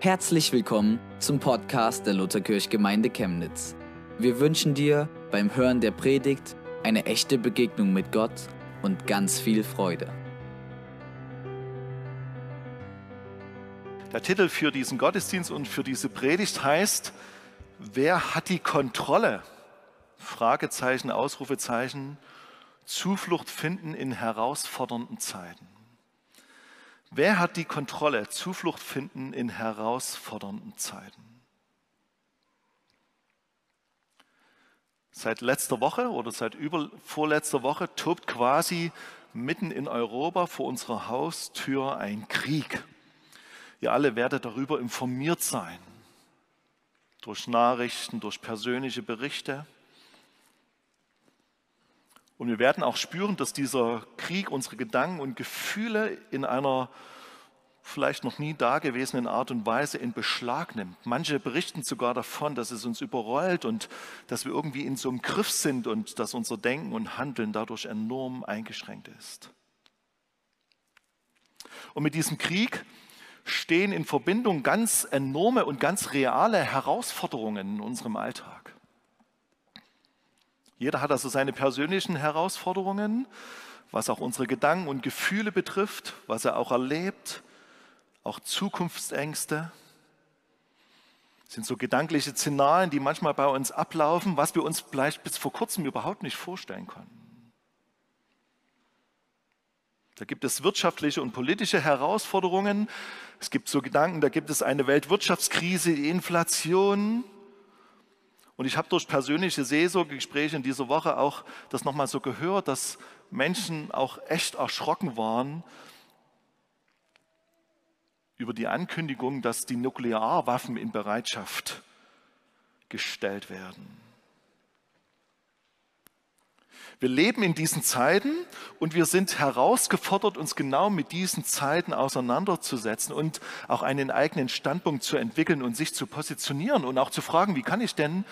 Herzlich willkommen zum Podcast der Lutherkirchgemeinde Chemnitz. Wir wünschen dir beim Hören der Predigt eine echte Begegnung mit Gott und ganz viel Freude. Der Titel für diesen Gottesdienst und für diese Predigt heißt, wer hat die Kontrolle? Fragezeichen, Ausrufezeichen, Zuflucht finden in herausfordernden Zeiten. Wer hat die Kontrolle? Zuflucht finden in herausfordernden Zeiten. Seit letzter Woche oder seit über, vorletzter Woche tobt quasi mitten in Europa vor unserer Haustür ein Krieg. Ihr alle werdet darüber informiert sein. Durch Nachrichten, durch persönliche Berichte. Und wir werden auch spüren, dass dieser Krieg unsere Gedanken und Gefühle in einer vielleicht noch nie dagewesenen Art und Weise in Beschlag nimmt. Manche berichten sogar davon, dass es uns überrollt und dass wir irgendwie in so einem Griff sind und dass unser Denken und Handeln dadurch enorm eingeschränkt ist. Und mit diesem Krieg stehen in Verbindung ganz enorme und ganz reale Herausforderungen in unserem Alltag. Jeder hat also seine persönlichen Herausforderungen, was auch unsere Gedanken und Gefühle betrifft, was er auch erlebt, auch Zukunftsängste. Das sind so gedankliche Szenarien, die manchmal bei uns ablaufen, was wir uns vielleicht bis vor kurzem überhaupt nicht vorstellen konnten. Da gibt es wirtschaftliche und politische Herausforderungen. Es gibt so Gedanken, da gibt es eine Weltwirtschaftskrise, die Inflation, und ich habe durch persönliche Seelsorgegespräche in dieser Woche auch das nochmal so gehört, dass Menschen auch echt erschrocken waren über die Ankündigung, dass die Nuklearwaffen in Bereitschaft gestellt werden. Wir leben in diesen Zeiten und wir sind herausgefordert, uns genau mit diesen Zeiten auseinanderzusetzen und auch einen eigenen Standpunkt zu entwickeln und sich zu positionieren und auch zu fragen, wie kann ich denn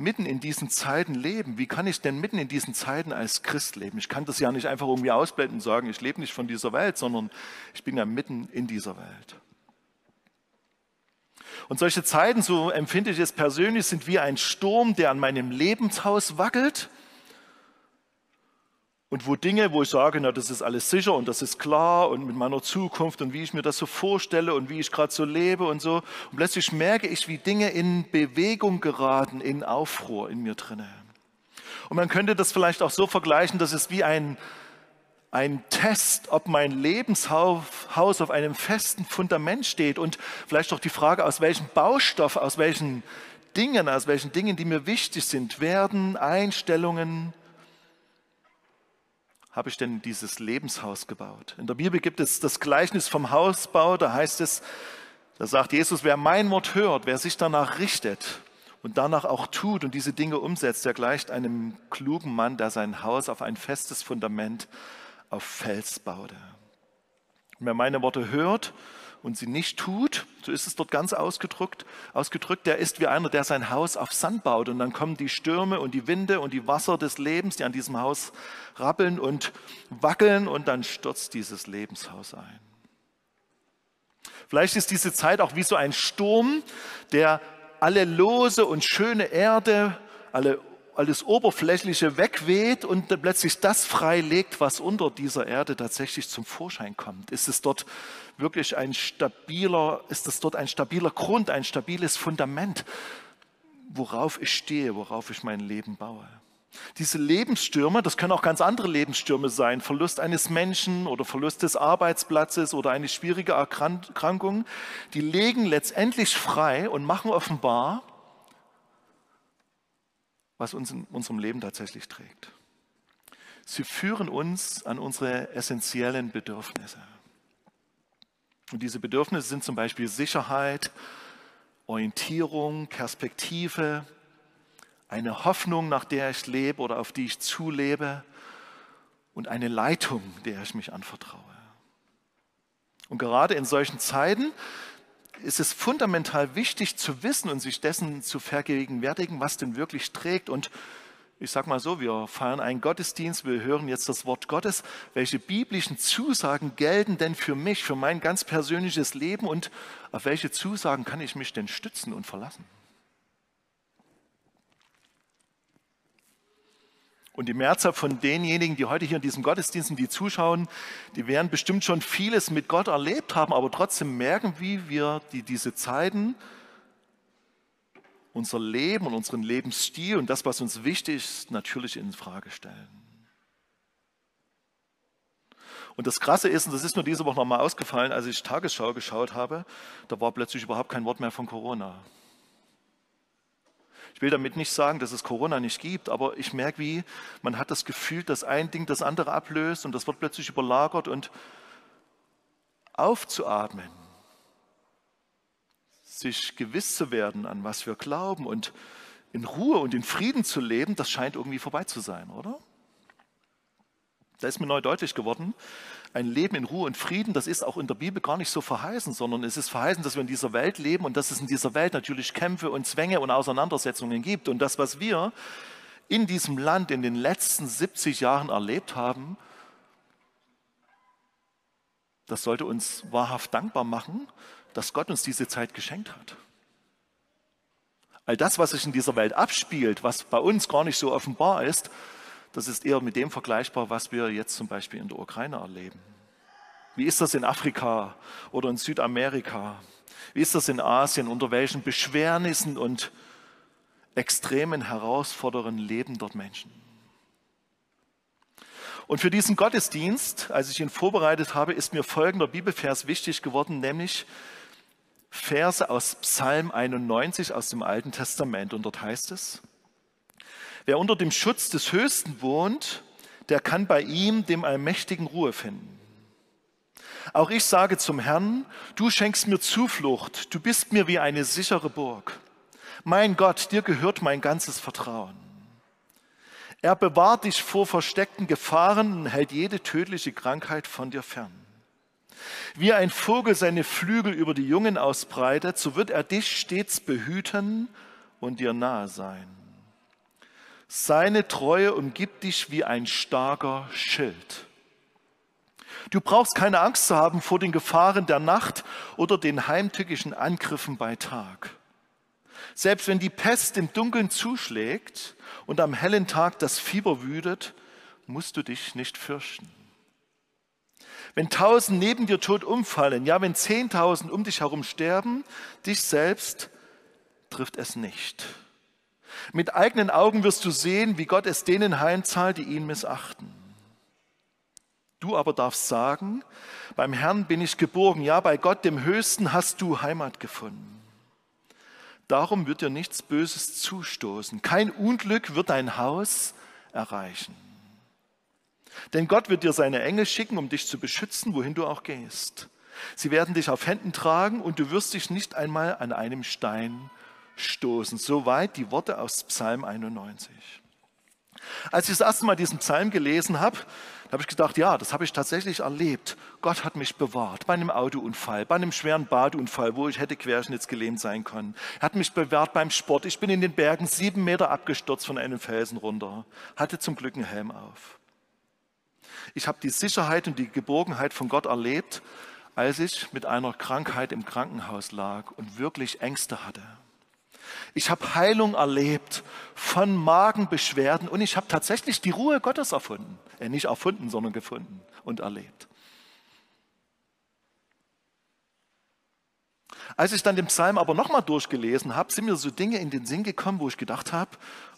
mitten in diesen Zeiten leben? Wie kann ich denn mitten in diesen Zeiten als Christ leben? Ich kann das ja nicht einfach irgendwie ausblenden und sagen, ich lebe nicht von dieser Welt, sondern ich bin ja mitten in dieser Welt. Und solche Zeiten, so empfinde ich es persönlich, sind wie ein Sturm, der an meinem Lebenshaus wackelt und wo Dinge, wo ich sage, na, das ist alles sicher und das ist klar und mit meiner Zukunft und wie ich mir das so vorstelle und wie ich gerade so lebe und so. Und plötzlich merke ich, wie Dinge in Bewegung geraten, in Aufruhr in mir drinne. Und man könnte das vielleicht auch so vergleichen, dass es wie ein, ein Test, ob mein Lebenshaus auf einem festen Fundament steht und vielleicht auch die Frage, aus welchem Baustoff, aus welchen Dingen, aus welchen Dingen, die mir wichtig sind, werden Einstellungen, habe ich denn dieses Lebenshaus gebaut? In der Bibel gibt es das Gleichnis vom Hausbau, da heißt es, da sagt Jesus, wer mein Wort hört, wer sich danach richtet und danach auch tut und diese Dinge umsetzt, der gleicht einem klugen Mann, der sein Haus auf ein festes Fundament auf Fels baute. Wer meine Worte hört und sie nicht tut, so ist es dort ganz ausgedrückt, ausgedrückt, der ist wie einer, der sein Haus auf Sand baut und dann kommen die Stürme und die Winde und die Wasser des Lebens, die an diesem Haus rappeln und wackeln und dann stürzt dieses Lebenshaus ein. Vielleicht ist diese Zeit auch wie so ein Sturm, der alle lose und schöne Erde, alle alles Oberflächliche wegweht und plötzlich das freilegt, was unter dieser Erde tatsächlich zum Vorschein kommt. Ist es dort wirklich ein stabiler, ist es dort ein stabiler Grund, ein stabiles Fundament, worauf ich stehe, worauf ich mein Leben baue? Diese Lebensstürme, das können auch ganz andere Lebensstürme sein, Verlust eines Menschen oder Verlust des Arbeitsplatzes oder eine schwierige Erkrankung, die legen letztendlich frei und machen offenbar, was uns in unserem Leben tatsächlich trägt. Sie führen uns an unsere essentiellen Bedürfnisse. Und diese Bedürfnisse sind zum Beispiel Sicherheit, Orientierung, Perspektive, eine Hoffnung, nach der ich lebe oder auf die ich zulebe und eine Leitung, der ich mich anvertraue. Und gerade in solchen Zeiten ist es fundamental wichtig zu wissen und sich dessen zu vergegenwärtigen, was denn wirklich trägt und ich sage mal so, wir feiern einen Gottesdienst, wir hören jetzt das Wort Gottes. Welche biblischen Zusagen gelten denn für mich, für mein ganz persönliches Leben und auf welche Zusagen kann ich mich denn stützen und verlassen? Und die Mehrzahl von denjenigen, die heute hier in diesem Gottesdienst, die zuschauen, die werden bestimmt schon vieles mit Gott erlebt haben, aber trotzdem merken, wie wir die, diese Zeiten unser Leben und unseren Lebensstil und das, was uns wichtig ist, natürlich in Frage stellen. Und das Krasse ist, und das ist mir diese Woche nochmal ausgefallen, als ich Tagesschau geschaut habe, da war plötzlich überhaupt kein Wort mehr von Corona. Ich will damit nicht sagen, dass es Corona nicht gibt, aber ich merke, wie man hat das Gefühl, dass ein Ding das andere ablöst und das wird plötzlich überlagert und aufzuatmen sich gewiss zu werden, an was wir glauben und in Ruhe und in Frieden zu leben, das scheint irgendwie vorbei zu sein, oder? Da ist mir neu deutlich geworden, ein Leben in Ruhe und Frieden, das ist auch in der Bibel gar nicht so verheißen, sondern es ist verheißen, dass wir in dieser Welt leben und dass es in dieser Welt natürlich Kämpfe und Zwänge und Auseinandersetzungen gibt. Und das, was wir in diesem Land in den letzten 70 Jahren erlebt haben, das sollte uns wahrhaft dankbar machen dass Gott uns diese Zeit geschenkt hat. All das, was sich in dieser Welt abspielt, was bei uns gar nicht so offenbar ist, das ist eher mit dem vergleichbar, was wir jetzt zum Beispiel in der Ukraine erleben. Wie ist das in Afrika oder in Südamerika? Wie ist das in Asien? Unter welchen Beschwernissen und extremen Herausforderungen leben dort Menschen? Und für diesen Gottesdienst, als ich ihn vorbereitet habe, ist mir folgender Bibelvers wichtig geworden, nämlich Verse aus Psalm 91 aus dem Alten Testament. Und dort heißt es, wer unter dem Schutz des Höchsten wohnt, der kann bei ihm, dem Allmächtigen, Ruhe finden. Auch ich sage zum Herrn, du schenkst mir Zuflucht, du bist mir wie eine sichere Burg. Mein Gott, dir gehört mein ganzes Vertrauen. Er bewahrt dich vor versteckten Gefahren und hält jede tödliche Krankheit von dir fern. Wie ein Vogel seine Flügel über die Jungen ausbreitet, so wird er dich stets behüten und dir nahe sein. Seine Treue umgibt dich wie ein starker Schild. Du brauchst keine Angst zu haben vor den Gefahren der Nacht oder den heimtückischen Angriffen bei Tag. Selbst wenn die Pest im Dunkeln zuschlägt und am hellen Tag das Fieber wütet, musst du dich nicht fürchten. Wenn tausend neben dir tot umfallen, ja, wenn zehntausend um dich herum sterben, dich selbst trifft es nicht. Mit eigenen Augen wirst du sehen, wie Gott es denen heimzahlt, die ihn missachten. Du aber darfst sagen, beim Herrn bin ich geborgen, ja, bei Gott dem Höchsten hast du Heimat gefunden. Darum wird dir nichts Böses zustoßen, kein Unglück wird dein Haus erreichen. Denn Gott wird dir seine Engel schicken, um dich zu beschützen, wohin du auch gehst. Sie werden dich auf Händen tragen und du wirst dich nicht einmal an einem Stein stoßen. Soweit die Worte aus Psalm 91. Als ich das erste Mal diesen Psalm gelesen habe, habe ich gedacht, ja, das habe ich tatsächlich erlebt. Gott hat mich bewahrt bei einem Autounfall, bei einem schweren Badeunfall, wo ich hätte querschnittsgelähmt sein können. Er hat mich bewahrt beim Sport. Ich bin in den Bergen sieben Meter abgestürzt von einem Felsen runter, hatte zum Glück einen Helm auf. Ich habe die Sicherheit und die Geborgenheit von Gott erlebt, als ich mit einer Krankheit im Krankenhaus lag und wirklich Ängste hatte. Ich habe Heilung erlebt von Magenbeschwerden und ich habe tatsächlich die Ruhe Gottes erfunden. Äh, nicht erfunden, sondern gefunden und erlebt. Als ich dann den Psalm aber nochmal durchgelesen habe, sind mir so Dinge in den Sinn gekommen, wo ich gedacht habe,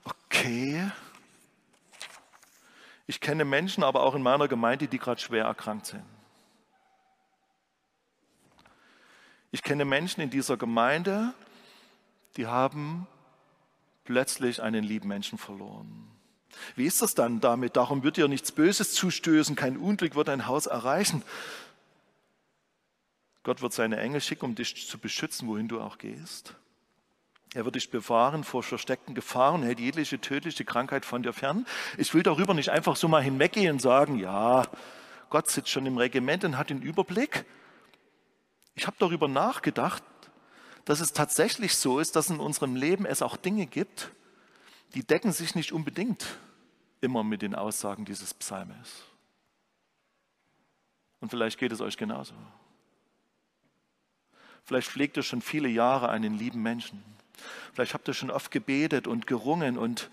okay, ich kenne Menschen, aber auch in meiner Gemeinde, die gerade schwer erkrankt sind. Ich kenne Menschen in dieser Gemeinde, die haben plötzlich einen lieben Menschen verloren. Wie ist das dann damit? Darum wird dir nichts Böses zustößen, kein Unglück wird dein Haus erreichen. Gott wird seine Engel schicken, um dich zu beschützen, wohin du auch gehst. Er wird dich bewahren vor versteckten Gefahren, hält jegliche tödliche Krankheit von dir fern. Ich will darüber nicht einfach so mal hinweggehen und sagen, ja, Gott sitzt schon im Regiment und hat den Überblick. Ich habe darüber nachgedacht, dass es tatsächlich so ist, dass in unserem Leben es auch Dinge gibt, die decken sich nicht unbedingt immer mit den Aussagen dieses Psalmes. Und vielleicht geht es euch genauso. Vielleicht pflegt ihr schon viele Jahre einen lieben Menschen. Vielleicht habt ihr schon oft gebetet und gerungen und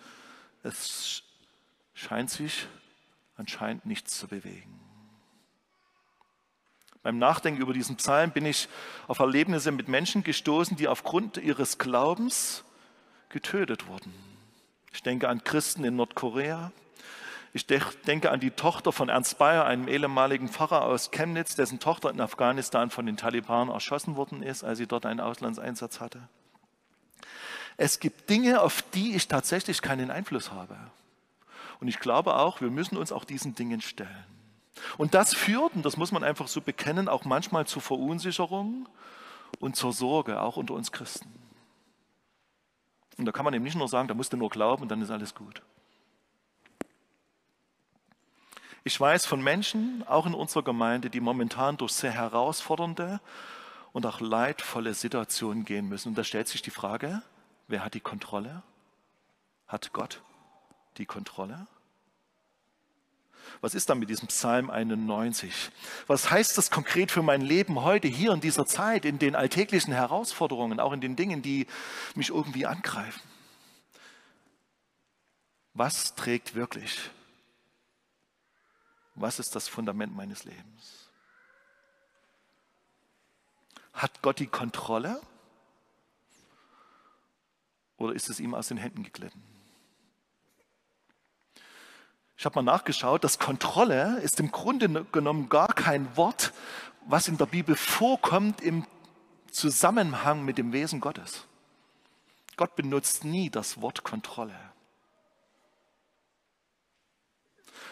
es scheint sich anscheinend nichts zu bewegen. Beim Nachdenken über diesen Psalm bin ich auf Erlebnisse mit Menschen gestoßen, die aufgrund ihres Glaubens getötet wurden. Ich denke an Christen in Nordkorea. Ich denke an die Tochter von Ernst Bayer, einem ehemaligen Pfarrer aus Chemnitz, dessen Tochter in Afghanistan von den Taliban erschossen worden ist, als sie dort einen Auslandseinsatz hatte. Es gibt Dinge, auf die ich tatsächlich keinen Einfluss habe. Und ich glaube auch, wir müssen uns auch diesen Dingen stellen. Und das führt, und das muss man einfach so bekennen, auch manchmal zur Verunsicherung und zur Sorge, auch unter uns Christen. Und da kann man eben nicht nur sagen, da musst du nur glauben und dann ist alles gut. Ich weiß von Menschen, auch in unserer Gemeinde, die momentan durch sehr herausfordernde und auch leidvolle Situationen gehen müssen. Und da stellt sich die Frage, wer hat die Kontrolle? Hat Gott die Kontrolle? Was ist dann mit diesem Psalm 91? Was heißt das konkret für mein Leben heute, hier in dieser Zeit, in den alltäglichen Herausforderungen, auch in den Dingen, die mich irgendwie angreifen? Was trägt wirklich? Was ist das Fundament meines Lebens? Hat Gott die Kontrolle? Oder ist es ihm aus den Händen geglitten? Ich habe mal nachgeschaut, das Kontrolle ist im Grunde genommen gar kein Wort, was in der Bibel vorkommt im Zusammenhang mit dem Wesen Gottes. Gott benutzt nie das Wort Kontrolle.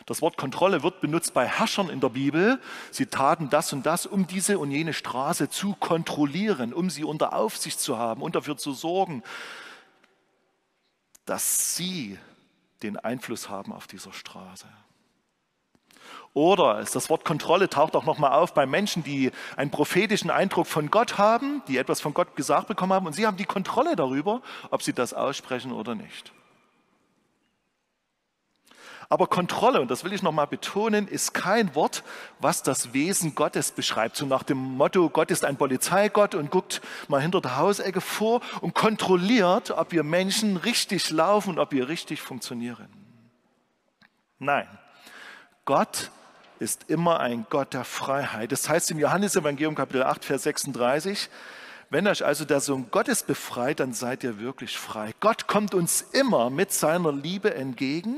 Das Wort Kontrolle wird benutzt bei Herrschern in der Bibel. Sie taten das und das, um diese und jene Straße zu kontrollieren, um sie unter Aufsicht zu haben und dafür zu sorgen, dass sie den Einfluss haben auf dieser Straße. Oder das Wort Kontrolle taucht auch nochmal auf bei Menschen, die einen prophetischen Eindruck von Gott haben, die etwas von Gott gesagt bekommen haben und sie haben die Kontrolle darüber, ob sie das aussprechen oder nicht. Aber Kontrolle, und das will ich nochmal betonen, ist kein Wort, was das Wesen Gottes beschreibt. So nach dem Motto, Gott ist ein Polizeigott und guckt mal hinter der Hausecke vor und kontrolliert, ob wir Menschen richtig laufen und ob wir richtig funktionieren. Nein, Gott ist immer ein Gott der Freiheit. Das heißt im Johannesevangelium Kapitel 8, Vers 36, wenn euch also der Sohn Gottes befreit, dann seid ihr wirklich frei. Gott kommt uns immer mit seiner Liebe entgegen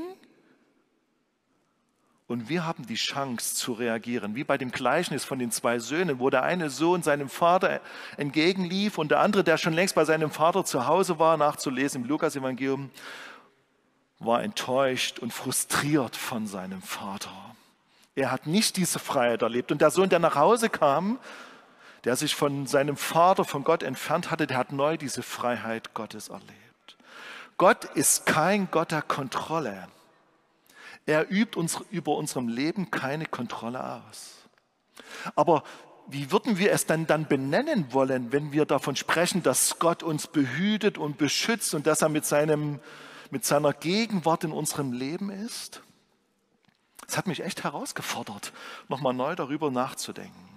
und wir haben die Chance zu reagieren, wie bei dem Gleichnis von den zwei Söhnen, wo der eine Sohn seinem Vater entgegenlief und der andere, der schon längst bei seinem Vater zu Hause war, nachzulesen im Lukas-Evangelium, war enttäuscht und frustriert von seinem Vater. Er hat nicht diese Freiheit erlebt. Und der Sohn, der nach Hause kam, der sich von seinem Vater, von Gott entfernt hatte, der hat neu diese Freiheit Gottes erlebt. Gott ist kein Gott der Kontrolle. Er übt uns über unserem Leben keine Kontrolle aus. Aber wie würden wir es dann, dann benennen wollen, wenn wir davon sprechen, dass Gott uns behütet und beschützt und dass er mit, seinem, mit seiner Gegenwart in unserem Leben ist? Es hat mich echt herausgefordert, nochmal neu darüber nachzudenken.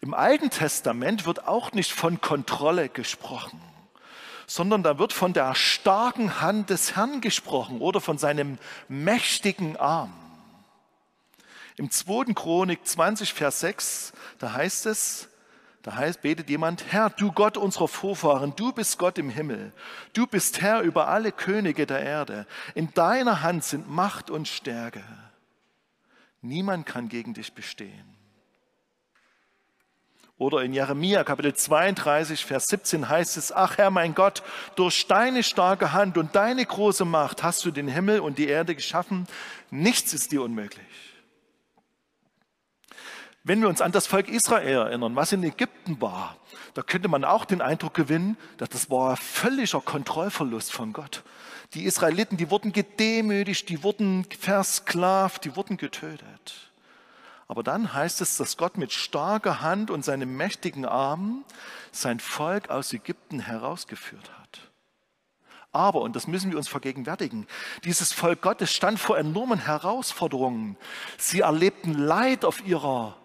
Im Alten Testament wird auch nicht von Kontrolle gesprochen sondern da wird von der starken Hand des Herrn gesprochen oder von seinem mächtigen Arm. Im 2. Chronik 20, Vers 6, da heißt es, da heißt, betet jemand, Herr, du Gott unserer Vorfahren, du bist Gott im Himmel, du bist Herr über alle Könige der Erde, in deiner Hand sind Macht und Stärke. Niemand kann gegen dich bestehen. Oder in Jeremia Kapitel 32, Vers 17 heißt es, ach Herr mein Gott, durch deine starke Hand und deine große Macht hast du den Himmel und die Erde geschaffen. Nichts ist dir unmöglich. Wenn wir uns an das Volk Israel erinnern, was in Ägypten war, da könnte man auch den Eindruck gewinnen, dass das war völliger Kontrollverlust von Gott. Die Israeliten, die wurden gedemütigt, die wurden versklavt, die wurden getötet. Aber dann heißt es, dass Gott mit starker Hand und seinem mächtigen Arm sein Volk aus Ägypten herausgeführt hat. Aber, und das müssen wir uns vergegenwärtigen, dieses Volk Gottes stand vor enormen Herausforderungen. Sie erlebten Leid auf ihrer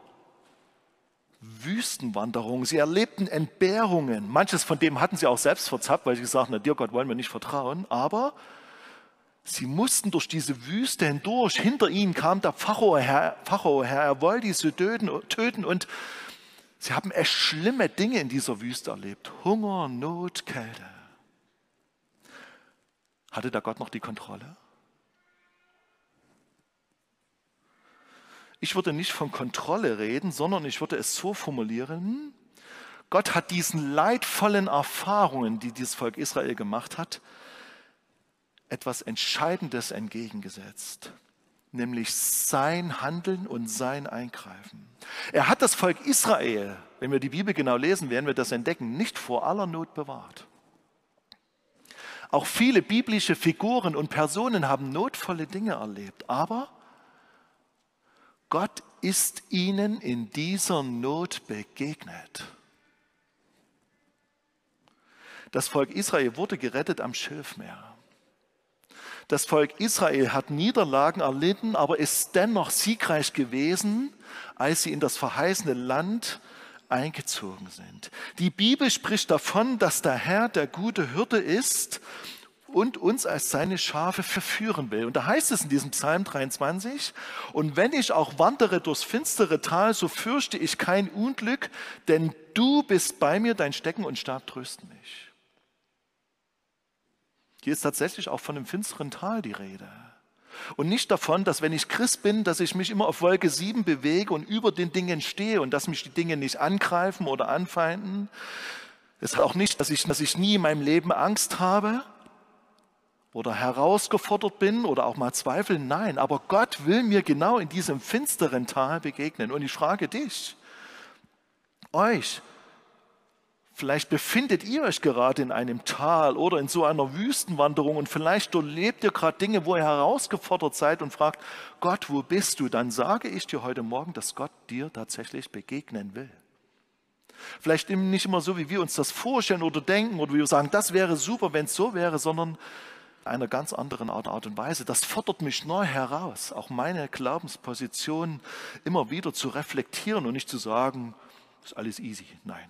Wüstenwanderung. Sie erlebten Entbehrungen. Manches von dem hatten sie auch selbst verzappt, weil sie gesagt haben, dir Gott wollen wir nicht vertrauen. Aber sie mussten durch diese Wüste hindurch. Hinter ihnen kam der Pharao her, Pharao her. Er wollte sie töten und sie haben echt schlimme Dinge in dieser Wüste erlebt. Hunger, Not, Kälte. Hatte da Gott noch die Kontrolle? Ich würde nicht von Kontrolle reden, sondern ich würde es so formulieren, Gott hat diesen leidvollen Erfahrungen, die dieses Volk Israel gemacht hat, etwas Entscheidendes entgegengesetzt, nämlich sein Handeln und sein Eingreifen. Er hat das Volk Israel, wenn wir die Bibel genau lesen, werden wir das entdecken, nicht vor aller Not bewahrt. Auch viele biblische Figuren und Personen haben notvolle Dinge erlebt, aber Gott ist ihnen in dieser Not begegnet. Das Volk Israel wurde gerettet am Schilfmeer. Das Volk Israel hat Niederlagen erlitten, aber ist dennoch siegreich gewesen, als sie in das verheißene Land eingezogen sind. Die Bibel spricht davon, dass der Herr der gute Hirte ist und uns als seine Schafe verführen will. Und da heißt es in diesem Psalm 23, und wenn ich auch wandere durchs finstere Tal, so fürchte ich kein Unglück, denn du bist bei mir, dein Stecken und Stab trösten mich. Hier ist tatsächlich auch von dem finsteren Tal die Rede. Und nicht davon, dass wenn ich Christ bin, dass ich mich immer auf Wolke 7 bewege und über den Dingen stehe und dass mich die Dinge nicht angreifen oder anfeinden. Es ist auch nicht, dass ich, dass ich nie in meinem Leben Angst habe, oder herausgefordert bin oder auch mal zweifeln. Nein, aber Gott will mir genau in diesem finsteren Tal begegnen. Und ich frage dich, euch, vielleicht befindet ihr euch gerade in einem Tal oder in so einer Wüstenwanderung und vielleicht erlebt ihr gerade Dinge, wo ihr herausgefordert seid und fragt, Gott, wo bist du? Dann sage ich dir heute Morgen, dass Gott dir tatsächlich begegnen will. Vielleicht nicht immer so, wie wir uns das vorstellen oder denken oder wie wir sagen, das wäre super, wenn es so wäre, sondern einer ganz anderen Art, Art und Weise. Das fordert mich neu heraus, auch meine Glaubensposition immer wieder zu reflektieren und nicht zu sagen, ist alles easy. Nein.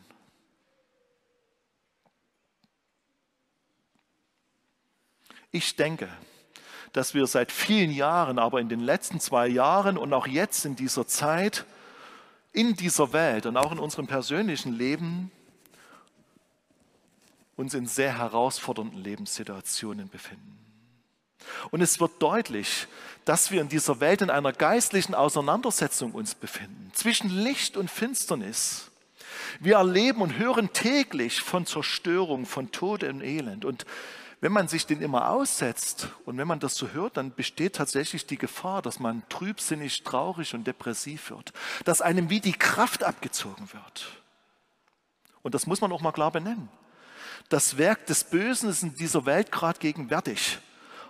Ich denke, dass wir seit vielen Jahren, aber in den letzten zwei Jahren und auch jetzt in dieser Zeit, in dieser Welt und auch in unserem persönlichen Leben uns in sehr herausfordernden Lebenssituationen befinden. Und es wird deutlich, dass wir in dieser Welt in einer geistlichen Auseinandersetzung uns befinden, zwischen Licht und Finsternis. Wir erleben und hören täglich von Zerstörung, von Tod und Elend. Und wenn man sich den immer aussetzt und wenn man das so hört, dann besteht tatsächlich die Gefahr, dass man trübsinnig, traurig und depressiv wird, dass einem wie die Kraft abgezogen wird. Und das muss man auch mal klar benennen das Werk des Bösen ist in dieser Welt gerade gegenwärtig.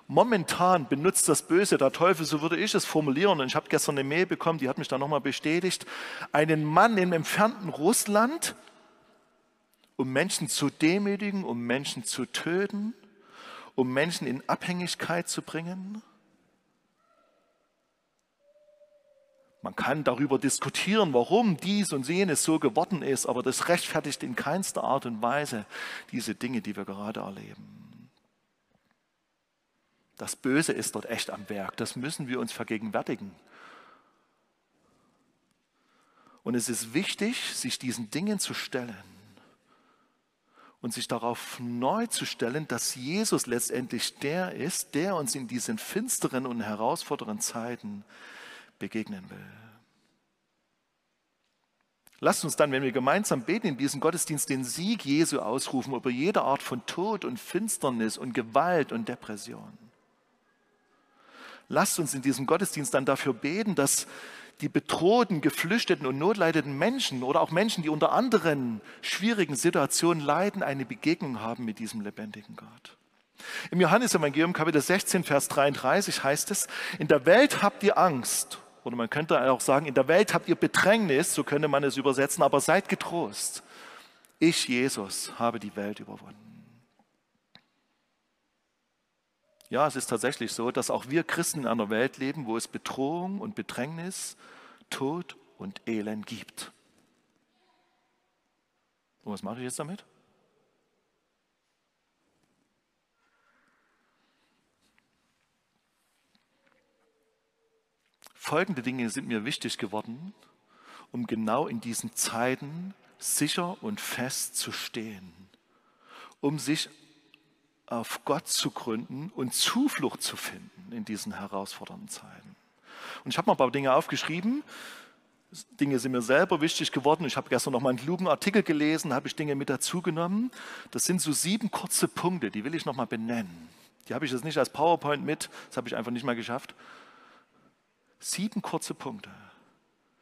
Momentan benutzt das Böse, der Teufel, so würde ich es formulieren, und ich habe gestern eine Mail bekommen, die hat mich da nochmal bestätigt, einen Mann im entfernten Russland, um Menschen zu demütigen, um Menschen zu töten, um Menschen in Abhängigkeit zu bringen. Man kann darüber diskutieren, warum dies und jenes so geworden ist, aber das rechtfertigt in keinster Art und Weise diese Dinge, die wir gerade erleben. Das Böse ist dort echt am Werk, das müssen wir uns vergegenwärtigen. Und es ist wichtig, sich diesen Dingen zu stellen und sich darauf neu zu stellen, dass Jesus letztendlich der ist, der uns in diesen finsteren und herausfordernden Zeiten begegnen will. Lasst uns dann, wenn wir gemeinsam beten in diesem Gottesdienst, den Sieg Jesu ausrufen über jede Art von Tod und Finsternis und Gewalt und Depression. Lasst uns in diesem Gottesdienst dann dafür beten, dass die bedrohten, geflüchteten und notleidenden Menschen oder auch Menschen, die unter anderen schwierigen Situationen leiden, eine Begegnung haben mit diesem lebendigen Gott. Im Johannesevangelium Kapitel 16, Vers 33 heißt es, in der Welt habt ihr Angst oder man könnte auch sagen, in der Welt habt ihr Bedrängnis, so könnte man es übersetzen, aber seid getrost. Ich, Jesus, habe die Welt überwunden. Ja, es ist tatsächlich so, dass auch wir Christen in einer Welt leben, wo es Bedrohung und Bedrängnis, Tod und Elend gibt. Und was mache ich jetzt damit? Folgende Dinge sind mir wichtig geworden, um genau in diesen Zeiten sicher und fest zu stehen, um sich auf Gott zu gründen und Zuflucht zu finden in diesen herausfordernden Zeiten. Und ich habe mal ein paar Dinge aufgeschrieben. Dinge sind mir selber wichtig geworden. Ich habe gestern noch mal einen klugen Artikel gelesen, habe ich Dinge mit dazu genommen. Das sind so sieben kurze Punkte, die will ich noch mal benennen. Die habe ich jetzt nicht als PowerPoint mit, das habe ich einfach nicht mal geschafft. Sieben kurze Punkte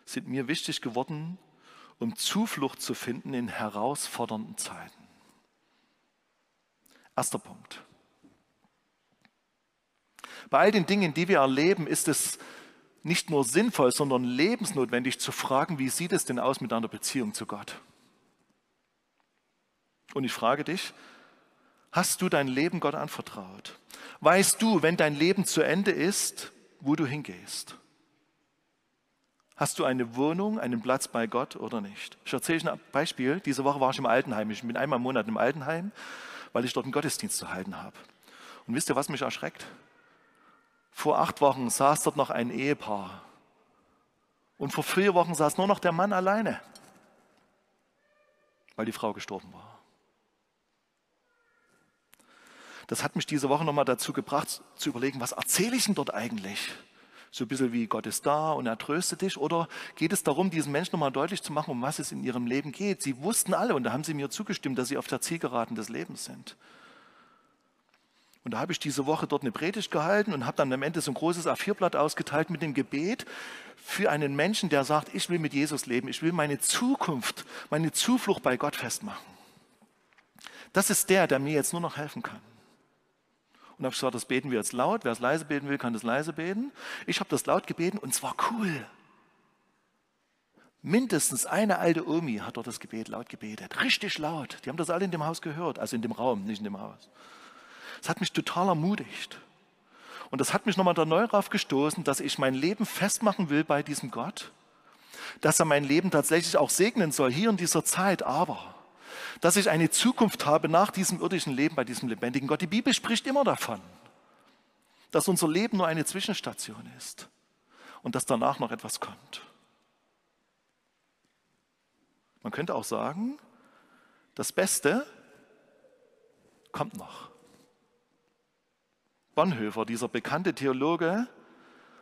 sind mir wichtig geworden, um Zuflucht zu finden in herausfordernden Zeiten. Erster Punkt. Bei all den Dingen, die wir erleben, ist es nicht nur sinnvoll, sondern lebensnotwendig zu fragen, wie sieht es denn aus mit deiner Beziehung zu Gott? Und ich frage dich, hast du dein Leben Gott anvertraut? Weißt du, wenn dein Leben zu Ende ist, wo du hingehst? Hast du eine Wohnung, einen Platz bei Gott oder nicht? Ich erzähle euch ein Beispiel. Diese Woche war ich im Altenheim. Ich bin einmal im Monat im Altenheim weil ich dort einen Gottesdienst zu halten habe. Und wisst ihr, was mich erschreckt? Vor acht Wochen saß dort noch ein Ehepaar. Und vor vier Wochen saß nur noch der Mann alleine, weil die Frau gestorben war. Das hat mich diese Woche nochmal dazu gebracht, zu überlegen, was erzähle ich denn dort eigentlich? So ein bisschen wie Gott ist da und er tröstet dich? Oder geht es darum, diesen Menschen nochmal deutlich zu machen, um was es in ihrem Leben geht? Sie wussten alle und da haben sie mir zugestimmt, dass sie auf der Zielgeraden des Lebens sind. Und da habe ich diese Woche dort eine Predigt gehalten und habe dann am Ende so ein großes A4-Blatt ausgeteilt mit dem Gebet für einen Menschen, der sagt, ich will mit Jesus leben, ich will meine Zukunft, meine Zuflucht bei Gott festmachen. Das ist der, der mir jetzt nur noch helfen kann und habe gesagt, das beten wir jetzt laut. Wer es leise beten will, kann das leise beten. Ich habe das laut gebeten und es war cool. Mindestens eine alte Omi hat dort das Gebet laut gebetet. Richtig laut. Die haben das alle in dem Haus gehört. Also in dem Raum, nicht in dem Haus. Das hat mich total ermutigt. Und das hat mich nochmal da neu drauf gestoßen, dass ich mein Leben festmachen will bei diesem Gott. Dass er mein Leben tatsächlich auch segnen soll, hier in dieser Zeit. Aber dass ich eine Zukunft habe nach diesem irdischen Leben bei diesem lebendigen Gott. Die Bibel spricht immer davon, dass unser Leben nur eine Zwischenstation ist und dass danach noch etwas kommt. Man könnte auch sagen, das Beste kommt noch. Bonhoeffer, dieser bekannte Theologe,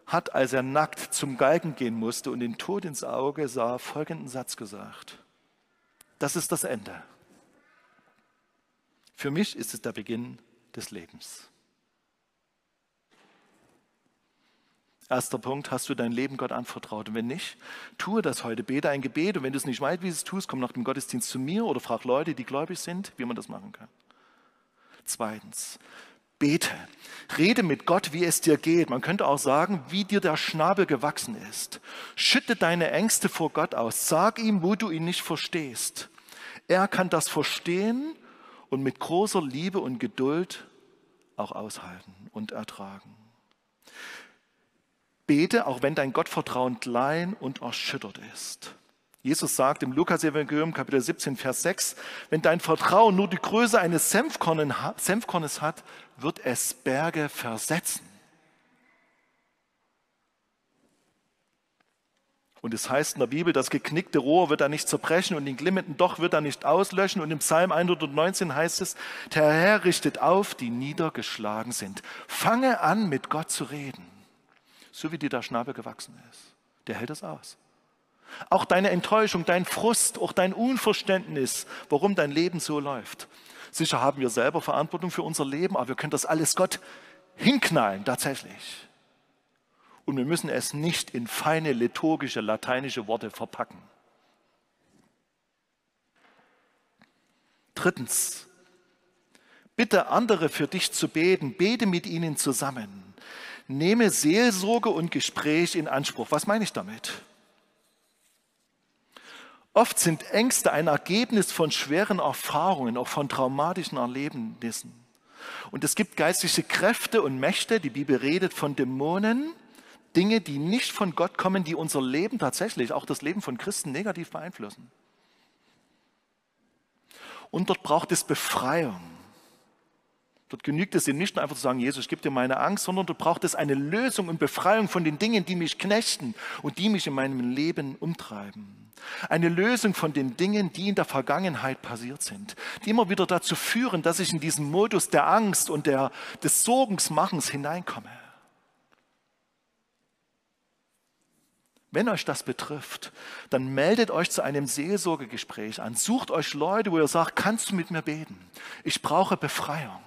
hat, als er nackt zum Galgen gehen musste und den Tod ins Auge sah, folgenden Satz gesagt. Das ist das Ende. Für mich ist es der Beginn des Lebens. Erster Punkt, hast du dein Leben Gott anvertraut? Und wenn nicht, tue das heute. Bete ein Gebet. Und wenn du es nicht weißt, wie du es tust, komm nach dem Gottesdienst zu mir oder frag Leute, die gläubig sind, wie man das machen kann. Zweitens, bete. Rede mit Gott, wie es dir geht. Man könnte auch sagen, wie dir der Schnabel gewachsen ist. Schütte deine Ängste vor Gott aus. Sag ihm, wo du ihn nicht verstehst. Er kann das verstehen und mit großer Liebe und Geduld auch aushalten und ertragen. Bete, auch wenn dein Gottvertrauen klein und erschüttert ist. Jesus sagt im Lukas-Evangelium, Kapitel 17, Vers 6, wenn dein Vertrauen nur die Größe eines Senfkornes hat, wird es Berge versetzen. Und es heißt in der Bibel, das geknickte Rohr wird er nicht zerbrechen und den glimmenden Doch wird er nicht auslöschen. Und im Psalm 119 heißt es, der Herr richtet auf, die niedergeschlagen sind. Fange an, mit Gott zu reden, so wie dir der Schnabel gewachsen ist. Der hält es aus. Auch deine Enttäuschung, dein Frust, auch dein Unverständnis, warum dein Leben so läuft. Sicher haben wir selber Verantwortung für unser Leben, aber wir können das alles Gott hinknallen, tatsächlich. Und wir müssen es nicht in feine liturgische lateinische Worte verpacken. Drittens, bitte andere für dich zu beten, bete mit ihnen zusammen. Nehme Seelsorge und Gespräch in Anspruch. Was meine ich damit? Oft sind Ängste ein Ergebnis von schweren Erfahrungen, auch von traumatischen Erlebnissen. Und es gibt geistliche Kräfte und Mächte, die Bibel redet von Dämonen, Dinge, die nicht von Gott kommen, die unser Leben tatsächlich, auch das Leben von Christen negativ beeinflussen. Und dort braucht es Befreiung. Dort genügt es ihm nicht nur einfach zu sagen, Jesus, gib dir meine Angst, sondern dort braucht es eine Lösung und Befreiung von den Dingen, die mich knechten und die mich in meinem Leben umtreiben. Eine Lösung von den Dingen, die in der Vergangenheit passiert sind, die immer wieder dazu führen, dass ich in diesen Modus der Angst und der, des Sorgensmachens hineinkomme. Wenn euch das betrifft, dann meldet euch zu einem Seelsorgegespräch an. Sucht euch Leute, wo ihr sagt, kannst du mit mir beten? Ich brauche Befreiung.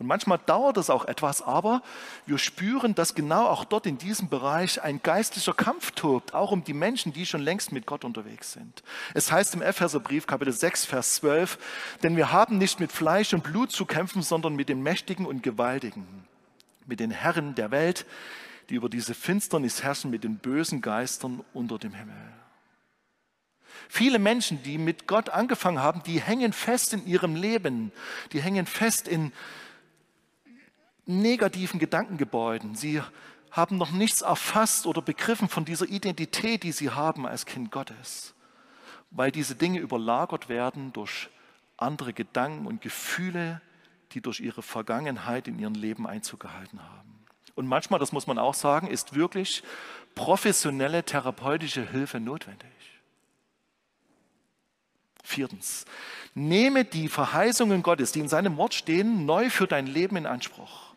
Und manchmal dauert es auch etwas, aber wir spüren, dass genau auch dort in diesem Bereich ein geistlicher Kampf tobt, auch um die Menschen, die schon längst mit Gott unterwegs sind. Es heißt im Epheserbrief Kapitel 6, Vers 12, denn wir haben nicht mit Fleisch und Blut zu kämpfen, sondern mit den Mächtigen und Gewaltigen, mit den Herren der Welt, die über diese Finsternis herrschen, mit den bösen Geistern unter dem Himmel. Viele Menschen, die mit Gott angefangen haben, die hängen fest in ihrem Leben, die hängen fest in negativen Gedankengebäuden. Sie haben noch nichts erfasst oder begriffen von dieser Identität, die sie haben als Kind Gottes, weil diese Dinge überlagert werden durch andere Gedanken und Gefühle, die durch ihre Vergangenheit in ihrem Leben Einzug gehalten haben. Und manchmal, das muss man auch sagen, ist wirklich professionelle therapeutische Hilfe notwendig. Viertens, nehme die Verheißungen Gottes, die in seinem Wort stehen, neu für dein Leben in Anspruch.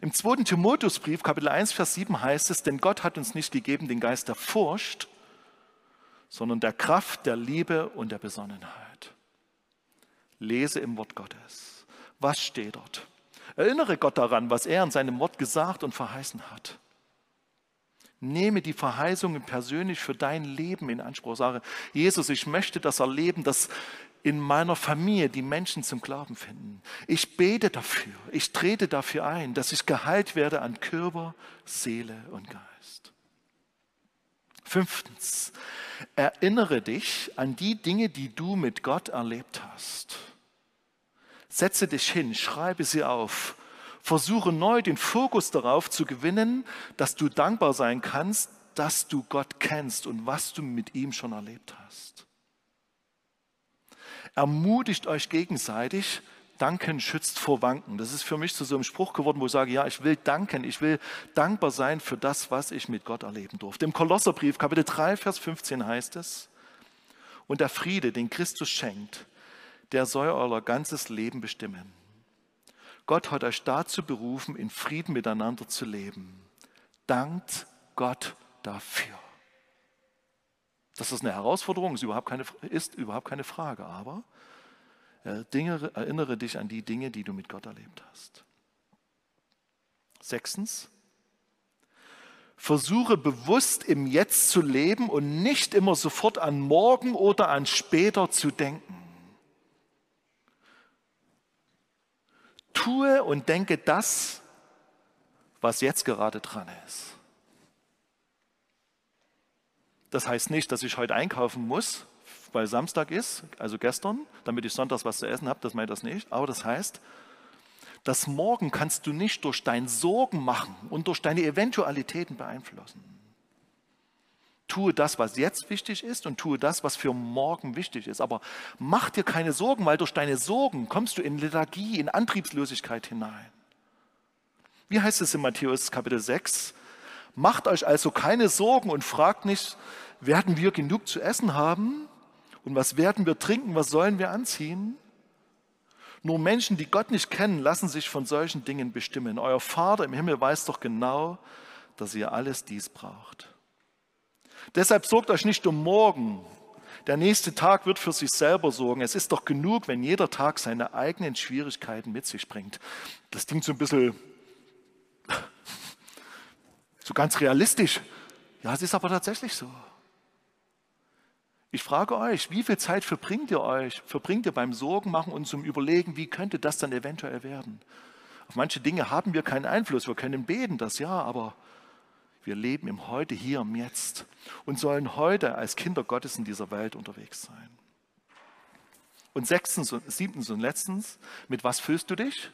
Im zweiten Timotheusbrief, Kapitel 1, Vers 7 heißt es, denn Gott hat uns nicht gegeben den Geist der Furcht, sondern der Kraft, der Liebe und der Besonnenheit. Lese im Wort Gottes. Was steht dort? Erinnere Gott daran, was er in seinem Wort gesagt und verheißen hat. Nehme die Verheißungen persönlich für dein Leben in Anspruch. Sage, Jesus, ich möchte das erleben, dass in meiner Familie die Menschen zum Glauben finden. Ich bete dafür, ich trete dafür ein, dass ich geheilt werde an Körper, Seele und Geist. Fünftens, erinnere dich an die Dinge, die du mit Gott erlebt hast. Setze dich hin, schreibe sie auf. Versuche neu den Fokus darauf zu gewinnen, dass du dankbar sein kannst, dass du Gott kennst und was du mit ihm schon erlebt hast. Ermutigt euch gegenseitig. Danken schützt vor Wanken. Das ist für mich zu so einem Spruch geworden, wo ich sage, ja, ich will danken, ich will dankbar sein für das, was ich mit Gott erleben durfte. Im Kolosserbrief, Kapitel 3, Vers 15 heißt es, und der Friede, den Christus schenkt, der soll euer ganzes Leben bestimmen. Gott hat euch dazu berufen, in Frieden miteinander zu leben. Dankt Gott dafür. Dass das eine Herausforderung ist, überhaupt keine, ist überhaupt keine Frage. Aber Dinge, erinnere dich an die Dinge, die du mit Gott erlebt hast. Sechstens, versuche bewusst im Jetzt zu leben und nicht immer sofort an morgen oder an später zu denken. Tue und denke das, was jetzt gerade dran ist. Das heißt nicht, dass ich heute einkaufen muss, weil Samstag ist, also gestern, damit ich sonntags was zu essen habe, das meine ich das nicht. Aber das heißt, das Morgen kannst du nicht durch dein Sorgen machen und durch deine Eventualitäten beeinflussen. Tue das, was jetzt wichtig ist und tue das, was für morgen wichtig ist. Aber mach dir keine Sorgen, weil durch deine Sorgen kommst du in Lethargie, in Antriebslosigkeit hinein. Wie heißt es in Matthäus Kapitel 6? Macht euch also keine Sorgen und fragt nicht, werden wir genug zu essen haben? Und was werden wir trinken? Was sollen wir anziehen? Nur Menschen, die Gott nicht kennen, lassen sich von solchen Dingen bestimmen. Euer Vater im Himmel weiß doch genau, dass ihr alles dies braucht. Deshalb sorgt euch nicht um morgen. Der nächste Tag wird für sich selber sorgen. Es ist doch genug, wenn jeder Tag seine eigenen Schwierigkeiten mit sich bringt. Das klingt so ein bisschen so ganz realistisch. Ja, es ist aber tatsächlich so. Ich frage euch, wie viel Zeit verbringt ihr euch, verbringt ihr beim Sorgen machen und zum Überlegen, wie könnte das dann eventuell werden? Auf manche Dinge haben wir keinen Einfluss. Wir können beten, das ja, aber wir leben im Heute, hier, im Jetzt und sollen heute als Kinder Gottes in dieser Welt unterwegs sein. Und sechstens und siebtens und letztens, mit was fühlst du dich?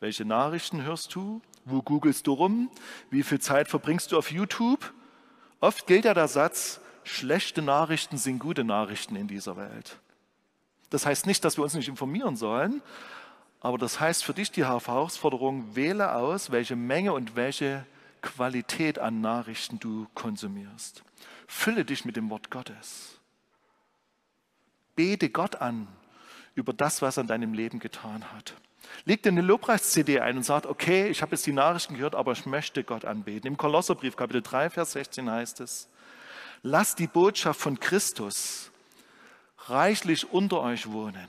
Welche Nachrichten hörst du? Wo googelst du rum? Wie viel Zeit verbringst du auf YouTube? Oft gilt ja der Satz, schlechte Nachrichten sind gute Nachrichten in dieser Welt. Das heißt nicht, dass wir uns nicht informieren sollen, aber das heißt für dich die Herausforderung, wähle aus, welche Menge und welche Qualität an Nachrichten du konsumierst. Fülle dich mit dem Wort Gottes. Bete Gott an über das, was er in deinem Leben getan hat. Leg dir eine Lobpreis-CD ein und sagt, okay, ich habe jetzt die Nachrichten gehört, aber ich möchte Gott anbeten. Im Kolosserbrief, Kapitel 3, Vers 16 heißt es, lasst die Botschaft von Christus reichlich unter euch wohnen.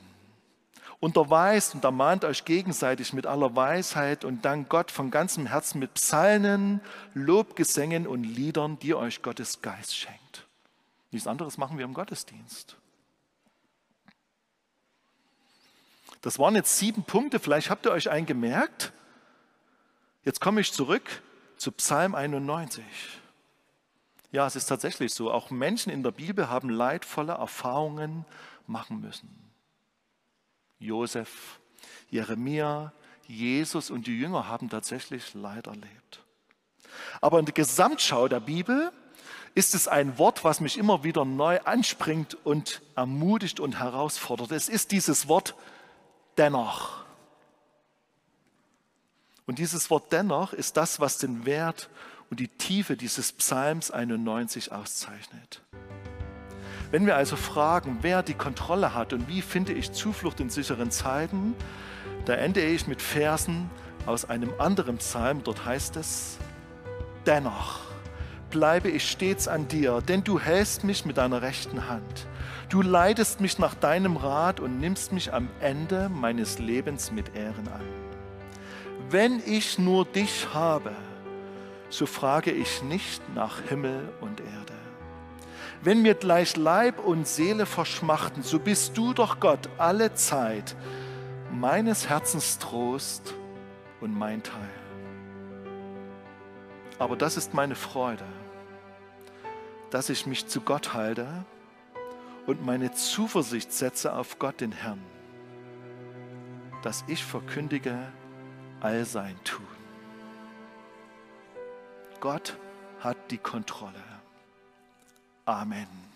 Unterweist und ermahnt euch gegenseitig mit aller Weisheit und dank Gott von ganzem Herzen mit Psalmen, Lobgesängen und Liedern, die euch Gottes Geist schenkt. Nichts anderes machen wir im Gottesdienst. Das waren jetzt sieben Punkte, vielleicht habt ihr euch einen gemerkt. Jetzt komme ich zurück zu Psalm 91. Ja, es ist tatsächlich so. Auch Menschen in der Bibel haben leidvolle Erfahrungen machen müssen. Josef, Jeremia, Jesus und die Jünger haben tatsächlich Leid erlebt. Aber in der Gesamtschau der Bibel ist es ein Wort, was mich immer wieder neu anspringt und ermutigt und herausfordert. Es ist dieses Wort dennoch. Und dieses Wort dennoch ist das, was den Wert und die Tiefe dieses Psalms 91 auszeichnet. Wenn wir also fragen, wer die Kontrolle hat und wie finde ich Zuflucht in sicheren Zeiten, da ende ich mit Versen aus einem anderen Psalm. Dort heißt es, dennoch bleibe ich stets an dir, denn du hältst mich mit deiner rechten Hand. Du leitest mich nach deinem Rat und nimmst mich am Ende meines Lebens mit Ehren an. Wenn ich nur dich habe, so frage ich nicht nach Himmel und Erde. Wenn mir gleich Leib und Seele verschmachten, so bist du doch Gott alle Zeit meines Herzens Trost und mein Teil. Aber das ist meine Freude, dass ich mich zu Gott halte und meine Zuversicht setze auf Gott, den Herrn, dass ich verkündige all sein Tun. Gott hat die Kontrolle. Amen.